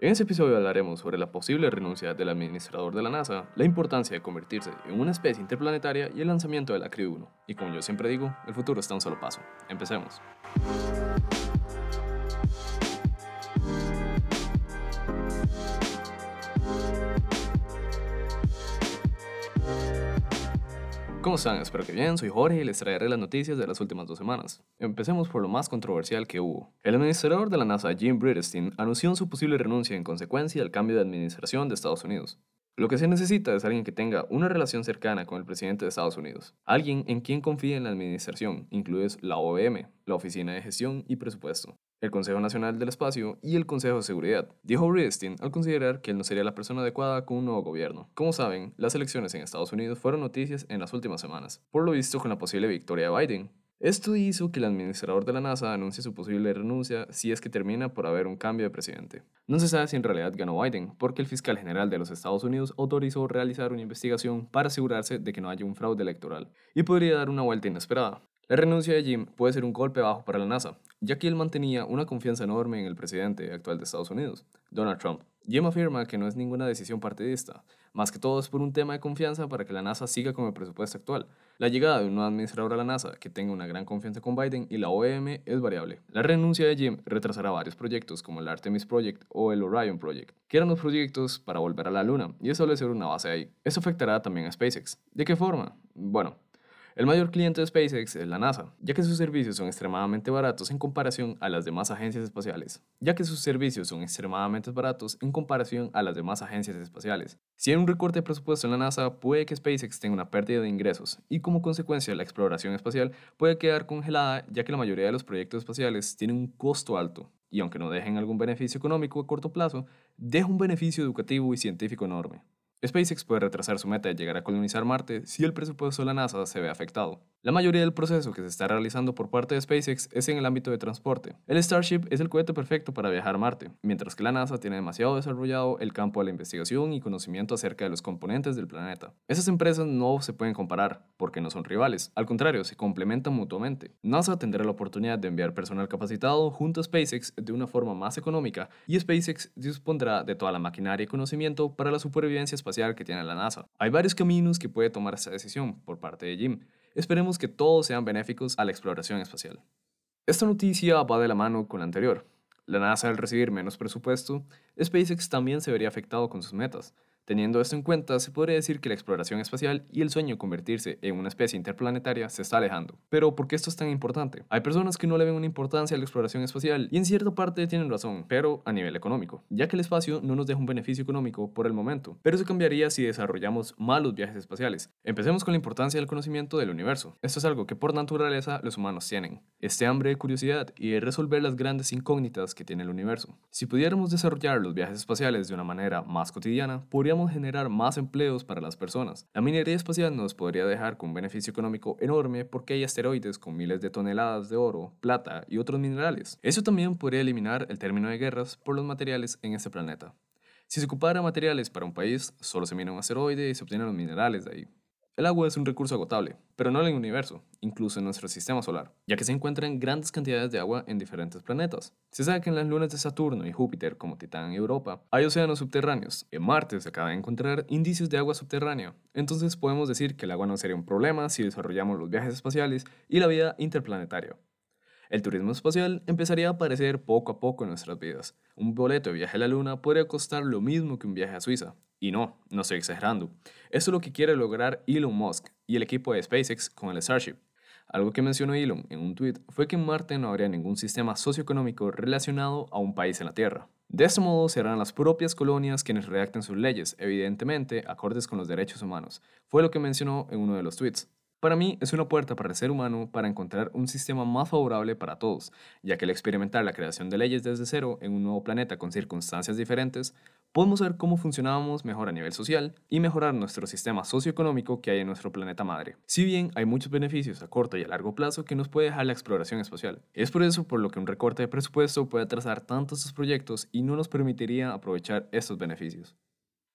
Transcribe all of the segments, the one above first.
En este episodio hablaremos sobre la posible renuncia del administrador de la NASA, la importancia de convertirse en una especie interplanetaria y el lanzamiento de la Crew 1. Y como yo siempre digo, el futuro está a un solo paso. Empecemos. ¿Cómo están? Espero que bien, soy Jorge y les traeré las noticias de las últimas dos semanas. Empecemos por lo más controversial que hubo. El administrador de la NASA, Jim Bridenstine, anunció su posible renuncia en consecuencia del cambio de administración de Estados Unidos. Lo que se necesita es alguien que tenga una relación cercana con el presidente de Estados Unidos, alguien en quien confíe en la administración, incluidos la OEM, la Oficina de Gestión y Presupuesto, el Consejo Nacional del Espacio y el Consejo de Seguridad, dijo Bridenstine al considerar que él no sería la persona adecuada con un nuevo gobierno. Como saben, las elecciones en Estados Unidos fueron noticias en las últimas semanas, por lo visto con la posible victoria de Biden. Esto hizo que el administrador de la NASA anuncie su posible renuncia si es que termina por haber un cambio de presidente. No se sabe si en realidad ganó Biden, porque el fiscal general de los Estados Unidos autorizó realizar una investigación para asegurarse de que no haya un fraude electoral, y podría dar una vuelta inesperada. La renuncia de Jim puede ser un golpe bajo para la NASA, ya que él mantenía una confianza enorme en el presidente actual de Estados Unidos, Donald Trump. Jim afirma que no es ninguna decisión partidista, más que todo es por un tema de confianza para que la NASA siga con el presupuesto actual. La llegada de un nuevo administrador a la NASA que tenga una gran confianza con Biden y la OEM es variable. La renuncia de Jim retrasará varios proyectos como el Artemis Project o el Orion Project, que eran los proyectos para volver a la Luna y establecer una base ahí. Eso afectará también a SpaceX. ¿De qué forma? Bueno, el mayor cliente de SpaceX es la NASA, ya que sus servicios son extremadamente baratos en comparación a las demás agencias espaciales. Ya que sus servicios son extremadamente baratos en comparación a las demás agencias espaciales. Si hay un recorte de presupuesto en la NASA, puede que SpaceX tenga una pérdida de ingresos y como consecuencia la exploración espacial puede quedar congelada ya que la mayoría de los proyectos espaciales tienen un costo alto y aunque no dejen algún beneficio económico a corto plazo, deja un beneficio educativo y científico enorme. SpaceX puede retrasar su meta de llegar a colonizar Marte si el presupuesto de la NASA se ve afectado. La mayoría del proceso que se está realizando por parte de SpaceX es en el ámbito de transporte. El Starship es el cohete perfecto para viajar a Marte, mientras que la NASA tiene demasiado desarrollado el campo de la investigación y conocimiento acerca de los componentes del planeta. Esas empresas no se pueden comparar, porque no son rivales, al contrario, se complementan mutuamente. NASA tendrá la oportunidad de enviar personal capacitado junto a SpaceX de una forma más económica y SpaceX dispondrá de toda la maquinaria y conocimiento para la supervivencia espacial que tiene la NASA. Hay varios caminos que puede tomar esta decisión por parte de Jim. Esperemos que todos sean benéficos a la exploración espacial. Esta noticia va de la mano con la anterior. La NASA al recibir menos presupuesto, SpaceX también se vería afectado con sus metas, Teniendo esto en cuenta, se podría decir que la exploración espacial y el sueño de convertirse en una especie interplanetaria se está alejando. Pero, ¿por qué esto es tan importante? Hay personas que no le ven una importancia a la exploración espacial y en cierta parte tienen razón, pero a nivel económico, ya que el espacio no nos deja un beneficio económico por el momento, pero eso cambiaría si desarrollamos malos viajes espaciales. Empecemos con la importancia del conocimiento del universo. Esto es algo que por naturaleza los humanos tienen, este hambre de curiosidad y de resolver las grandes incógnitas que tiene el universo. Si pudiéramos desarrollar los viajes espaciales de una manera más cotidiana, podríamos generar más empleos para las personas. La minería espacial nos podría dejar con un beneficio económico enorme porque hay asteroides con miles de toneladas de oro, plata y otros minerales. Eso también podría eliminar el término de guerras por los materiales en este planeta. Si se ocupara materiales para un país, solo se mina un asteroide y se obtienen los minerales de ahí. El agua es un recurso agotable, pero no en el universo, incluso en nuestro sistema solar, ya que se encuentran grandes cantidades de agua en diferentes planetas. Se sabe que en las lunas de Saturno y Júpiter, como Titán y Europa, hay océanos subterráneos. En Marte se acaba de encontrar indicios de agua subterránea, entonces podemos decir que el agua no sería un problema si desarrollamos los viajes espaciales y la vida interplanetaria. El turismo espacial empezaría a aparecer poco a poco en nuestras vidas. Un boleto de viaje a la Luna podría costar lo mismo que un viaje a Suiza. Y no, no estoy exagerando. Eso es lo que quiere lograr Elon Musk y el equipo de SpaceX con el Starship. Algo que mencionó Elon en un tweet fue que en Marte no habría ningún sistema socioeconómico relacionado a un país en la Tierra. De este modo serán las propias colonias quienes redacten sus leyes, evidentemente acordes con los derechos humanos, fue lo que mencionó en uno de los tweets. Para mí es una puerta para el ser humano para encontrar un sistema más favorable para todos, ya que al experimentar la creación de leyes desde cero en un nuevo planeta con circunstancias diferentes, podemos ver cómo funcionábamos mejor a nivel social y mejorar nuestro sistema socioeconómico que hay en nuestro planeta madre. Si bien hay muchos beneficios a corto y a largo plazo que nos puede dejar la exploración espacial, es por eso por lo que un recorte de presupuesto puede atrasar tantos estos proyectos y no nos permitiría aprovechar estos beneficios.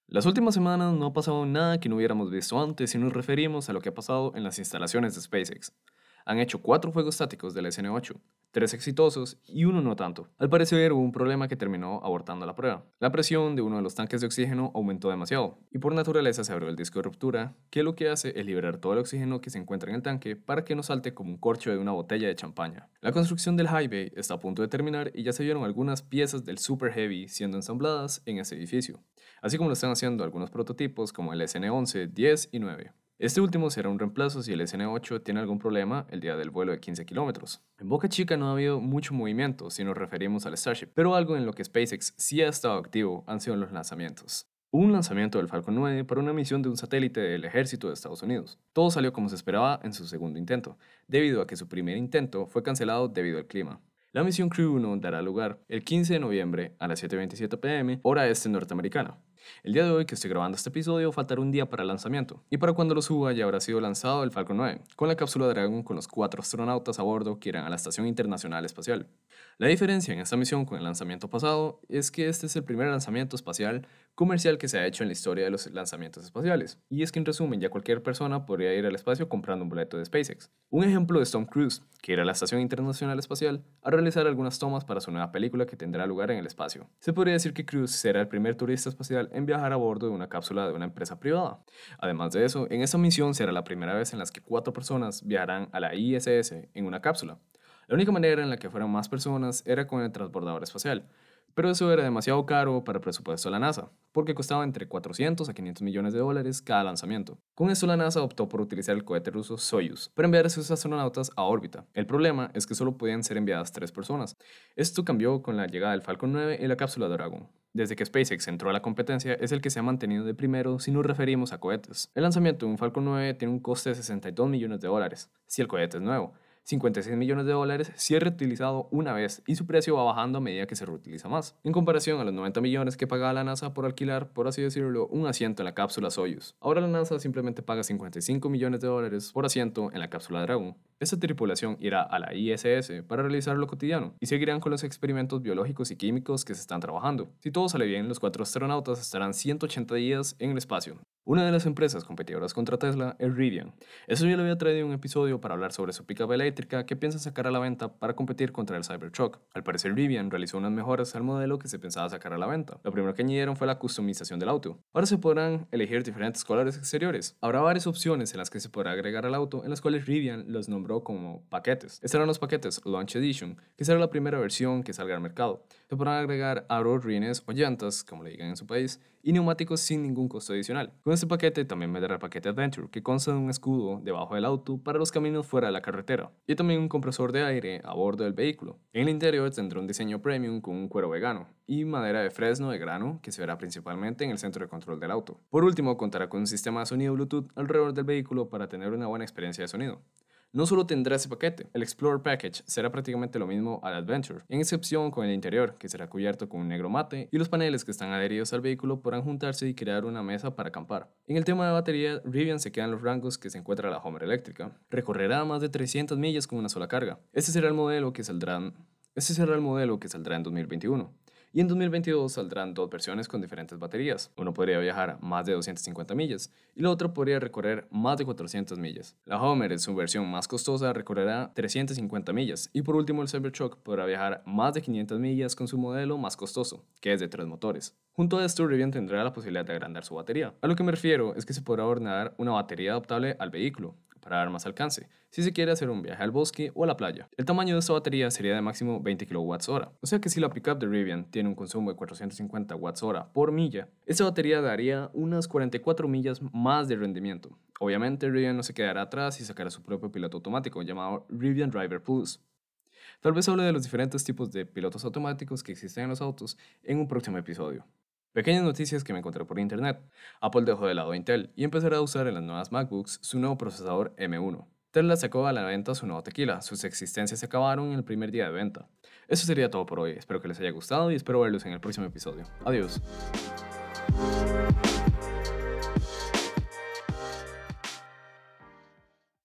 Las últimas semanas no ha pasado nada que no hubiéramos visto antes si nos referimos a lo que ha pasado en las instalaciones de SpaceX. Han hecho cuatro juegos estáticos del SN8, tres exitosos y uno no tanto. Al parecer hubo un problema que terminó abortando la prueba. La presión de uno de los tanques de oxígeno aumentó demasiado y por naturaleza se abrió el disco de ruptura, que lo que hace es liberar todo el oxígeno que se encuentra en el tanque para que no salte como un corcho de una botella de champaña. La construcción del High Bay está a punto de terminar y ya se vieron algunas piezas del Super Heavy siendo ensambladas en ese edificio, así como lo están haciendo algunos prototipos como el SN11, 10 y 9. Este último será un reemplazo si el SN8 tiene algún problema el día del vuelo de 15 kilómetros. En Boca Chica no ha habido mucho movimiento si nos referimos al Starship, pero algo en lo que SpaceX sí ha estado activo han sido los lanzamientos. Un lanzamiento del Falcon 9 para una misión de un satélite del ejército de Estados Unidos. Todo salió como se esperaba en su segundo intento, debido a que su primer intento fue cancelado debido al clima. La misión Crew 1 dará lugar el 15 de noviembre a las 7.27 pm, hora este norteamericana. El día de hoy que estoy grabando este episodio faltará un día para el lanzamiento, y para cuando lo suba ya habrá sido lanzado el Falcon 9, con la cápsula Dragon con los cuatro astronautas a bordo que irán a la Estación Internacional Espacial. La diferencia en esta misión con el lanzamiento pasado es que este es el primer lanzamiento espacial comercial que se ha hecho en la historia de los lanzamientos espaciales, y es que en resumen ya cualquier persona podría ir al espacio comprando un boleto de SpaceX. Un ejemplo es Tom Cruise, que irá a la Estación Internacional Espacial a realizar algunas tomas para su nueva película que tendrá lugar en el espacio. Se podría decir que Cruise será el primer turista espacial en viajar a bordo de una cápsula de una empresa privada. Además de eso, en esta misión será la primera vez en la que cuatro personas viajarán a la ISS en una cápsula. La única manera en la que fueran más personas era con el transbordador espacial, pero eso era demasiado caro para el presupuesto de la NASA, porque costaba entre 400 a 500 millones de dólares cada lanzamiento. Con eso la NASA optó por utilizar el cohete ruso Soyuz para enviar a sus astronautas a órbita. El problema es que solo podían ser enviadas tres personas. Esto cambió con la llegada del Falcon 9 y la cápsula Dragon. Desde que SpaceX entró a la competencia, es el que se ha mantenido de primero si nos referimos a cohetes. El lanzamiento de un Falcon 9 tiene un coste de 62 millones de dólares, si el cohete es nuevo. 56 millones de dólares si es reutilizado una vez y su precio va bajando a medida que se reutiliza más, en comparación a los 90 millones que pagaba la NASA por alquilar, por así decirlo, un asiento en la cápsula Soyuz. Ahora la NASA simplemente paga 55 millones de dólares por asiento en la cápsula Dragon. Esta tripulación irá a la ISS para realizar lo cotidiano y seguirán con los experimentos biológicos y químicos que se están trabajando. Si todo sale bien, los cuatro astronautas estarán 180 días en el espacio, una de las empresas competidoras contra Tesla es Rivian. Eso yo le había traído un episodio para hablar sobre su pickup eléctrica que piensa sacar a la venta para competir contra el Cybertruck. Al parecer Rivian realizó unas mejoras al modelo que se pensaba sacar a la venta. Lo primero que añadieron fue la customización del auto. Ahora se podrán elegir diferentes colores exteriores. Habrá varias opciones en las que se podrá agregar al auto, en las cuales Rivian los nombró como paquetes. Estos serán los paquetes Launch Edition, que será la primera versión que salga al mercado. Se podrán agregar aros, rines o llantas, como le digan en su país, y neumáticos sin ningún costo adicional. Con este paquete también vendrá el paquete Adventure, que consta de un escudo debajo del auto para los caminos fuera de la carretera, y también un compresor de aire a bordo del vehículo. En el interior tendrá un diseño premium con un cuero vegano y madera de fresno de grano que se verá principalmente en el centro de control del auto. Por último, contará con un sistema de sonido Bluetooth alrededor del vehículo para tener una buena experiencia de sonido. No solo tendrá ese paquete, el Explorer Package será prácticamente lo mismo al Adventure, en excepción con el interior, que será cubierto con un negro mate, y los paneles que están adheridos al vehículo podrán juntarse y crear una mesa para acampar. En el tema de batería, Rivian se queda en los rangos que se encuentra la Homer eléctrica. Recorrerá más de 300 millas con una sola carga. Este será el modelo que saldrá, este será el modelo que saldrá en 2021 y en 2022 saldrán dos versiones con diferentes baterías. Uno podría viajar más de 250 millas y la otra podría recorrer más de 400 millas. La Homer en su versión más costosa recorrerá 350 millas y por último el Cybertruck podrá viajar más de 500 millas con su modelo más costoso, que es de tres motores. Junto a esto, Rivian tendrá la posibilidad de agrandar su batería. A lo que me refiero es que se podrá ordenar una batería adaptable al vehículo, para dar más alcance, si se quiere hacer un viaje al bosque o a la playa. El tamaño de esta batería sería de máximo 20 kWh, o sea que si la pickup de Rivian tiene un consumo de 450 Wh por milla, esta batería daría unas 44 millas más de rendimiento. Obviamente Rivian no se quedará atrás y sacará su propio piloto automático llamado Rivian Driver Plus. Tal vez hable de los diferentes tipos de pilotos automáticos que existen en los autos en un próximo episodio. Pequeñas noticias que me encontré por internet. Apple dejó de lado Intel y empezará a usar en las nuevas MacBooks su nuevo procesador M1. Tesla sacó a la venta su nuevo tequila. Sus existencias se acabaron en el primer día de venta. Eso sería todo por hoy. Espero que les haya gustado y espero verlos en el próximo episodio. Adiós.